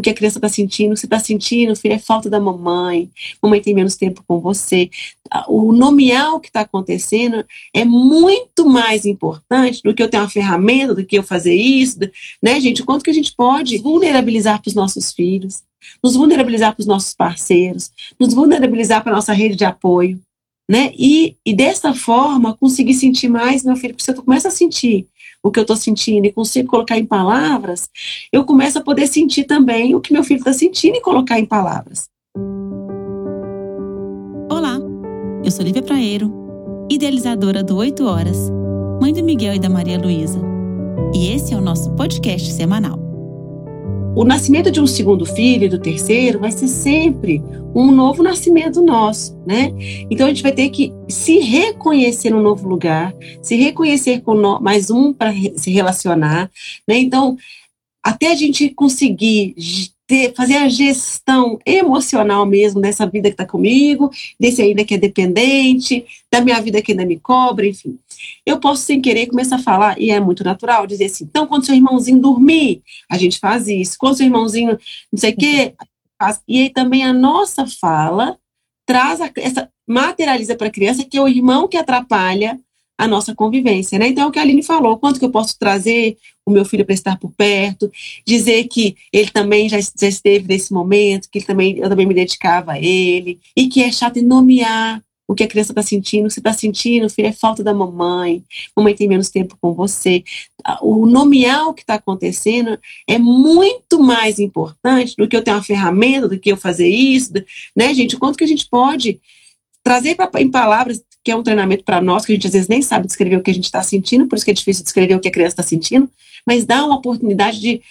o que a criança está sentindo, você está sentindo, filho, é falta da mamãe, mamãe tem menos tempo com você. O nomear o que está acontecendo é muito mais importante do que eu ter uma ferramenta, do que eu fazer isso, né, gente? O quanto que a gente pode vulnerabilizar para os nossos filhos, nos vulnerabilizar para os nossos parceiros, nos vulnerabilizar para a nossa rede de apoio, né? E, e dessa forma conseguir sentir mais, meu filho, porque se eu começo a sentir o que eu estou sentindo e consigo colocar em palavras, eu começo a poder sentir também o que meu filho está sentindo e colocar em palavras. Olá, eu sou Lívia Praeiro, idealizadora do 8 Horas, mãe do Miguel e da Maria Luísa. E esse é o nosso podcast semanal. O nascimento de um segundo filho do terceiro vai ser sempre um novo nascimento nosso, né? Então a gente vai ter que se reconhecer no novo lugar, se reconhecer com mais um para se relacionar, né? Então, até a gente conseguir ter, fazer a gestão emocional mesmo dessa vida que está comigo, desse ainda que é dependente, da minha vida que ainda me cobra, enfim. Eu posso, sem querer, começar a falar, e é muito natural, dizer assim, então, quando seu irmãozinho dormir, a gente faz isso. Quando seu irmãozinho, não sei o quê, faz. E aí também a nossa fala traz a, essa, materializa para a criança que é o irmão que atrapalha a nossa convivência, né? Então, é o que a Aline falou, quanto que eu posso trazer o meu filho para estar por perto, dizer que ele também já, já esteve nesse momento, que também, eu também me dedicava a ele, e que é chato nomear o que a criança está sentindo, você está sentindo, filho, é falta da mamãe, mamãe tem menos tempo com você. O nomear o que está acontecendo é muito mais importante do que eu ter uma ferramenta, do que eu fazer isso, né, gente? O quanto que a gente pode trazer pra, em palavras que é um treinamento para nós, que a gente às vezes nem sabe descrever o que a gente está sentindo, por isso que é difícil descrever o que a criança está sentindo, mas dá uma oportunidade de,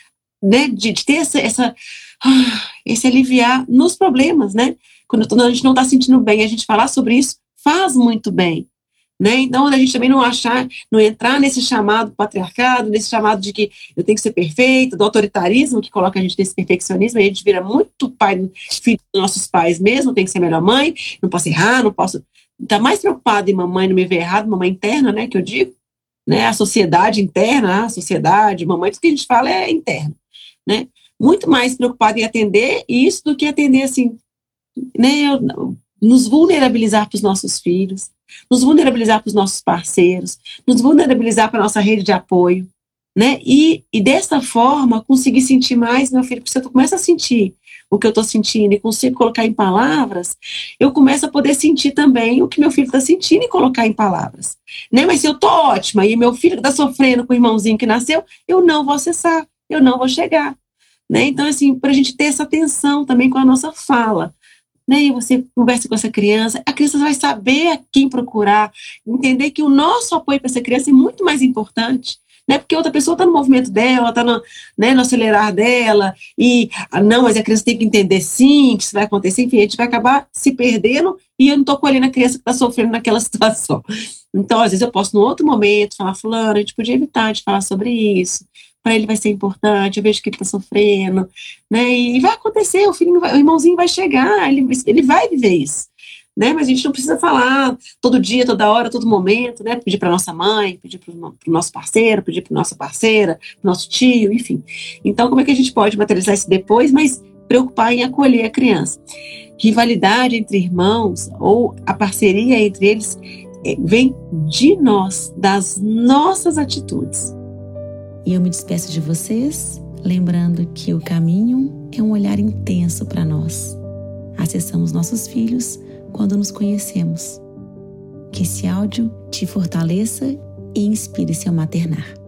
né, de, de ter essa, essa, ah, esse aliviar nos problemas, né? Quando a gente não está sentindo bem, a gente falar sobre isso faz muito bem. Né? Então, a gente também não achar, não entrar nesse chamado patriarcado, nesse chamado de que eu tenho que ser perfeito, do autoritarismo que coloca a gente nesse perfeccionismo, e a gente vira muito pai, filho dos nossos pais mesmo, tem que ser melhor mãe, não posso errar, não posso está mais preocupado em mamãe não me ver errado, mamãe interna, né, que eu digo, né, a sociedade interna, a sociedade, mamãe, tudo que a gente fala é interno, né, muito mais preocupado em atender isso do que atender, assim, né, eu, nos vulnerabilizar para os nossos filhos, nos vulnerabilizar para os nossos parceiros, nos vulnerabilizar para a nossa rede de apoio, né, e, e dessa forma conseguir sentir mais, meu filho, porque se eu começo a sentir o que eu estou sentindo e consigo colocar em palavras, eu começo a poder sentir também o que meu filho está sentindo e colocar em palavras. Né? Mas se eu estou ótima e meu filho está sofrendo com o irmãozinho que nasceu, eu não vou acessar, eu não vou chegar. Né? Então, assim, para a gente ter essa atenção também com a nossa fala. Né? E você conversa com essa criança, a criança vai saber a quem procurar, entender que o nosso apoio para essa criança é muito mais importante né? Porque outra pessoa está no movimento dela, está no, né, no acelerar dela, e ah, não, mas a criança tem que entender sim, que isso vai acontecer, enfim, a gente vai acabar se perdendo e eu não estou colhendo a criança que está sofrendo naquela situação. Então, às vezes, eu posso, no outro momento, falar, fulano, a gente podia evitar de falar sobre isso, para ele vai ser importante, eu vejo que ele está sofrendo, né? E vai acontecer, o filho, vai, o irmãozinho vai chegar, ele, ele vai viver isso né? Mas a gente não precisa falar todo dia, toda hora, todo momento, né? Pedir para nossa mãe, pedir para o nosso parceiro, pedir para nossa parceira, nosso tio, enfim. Então, como é que a gente pode materializar isso depois, mas preocupar em acolher a criança? Rivalidade entre irmãos ou a parceria entre eles é, vem de nós, das nossas atitudes. E eu me despeço de vocês, lembrando que o caminho é um olhar intenso para nós. Acessamos nossos filhos quando nos conhecemos. Que esse áudio te fortaleça e inspire seu maternar.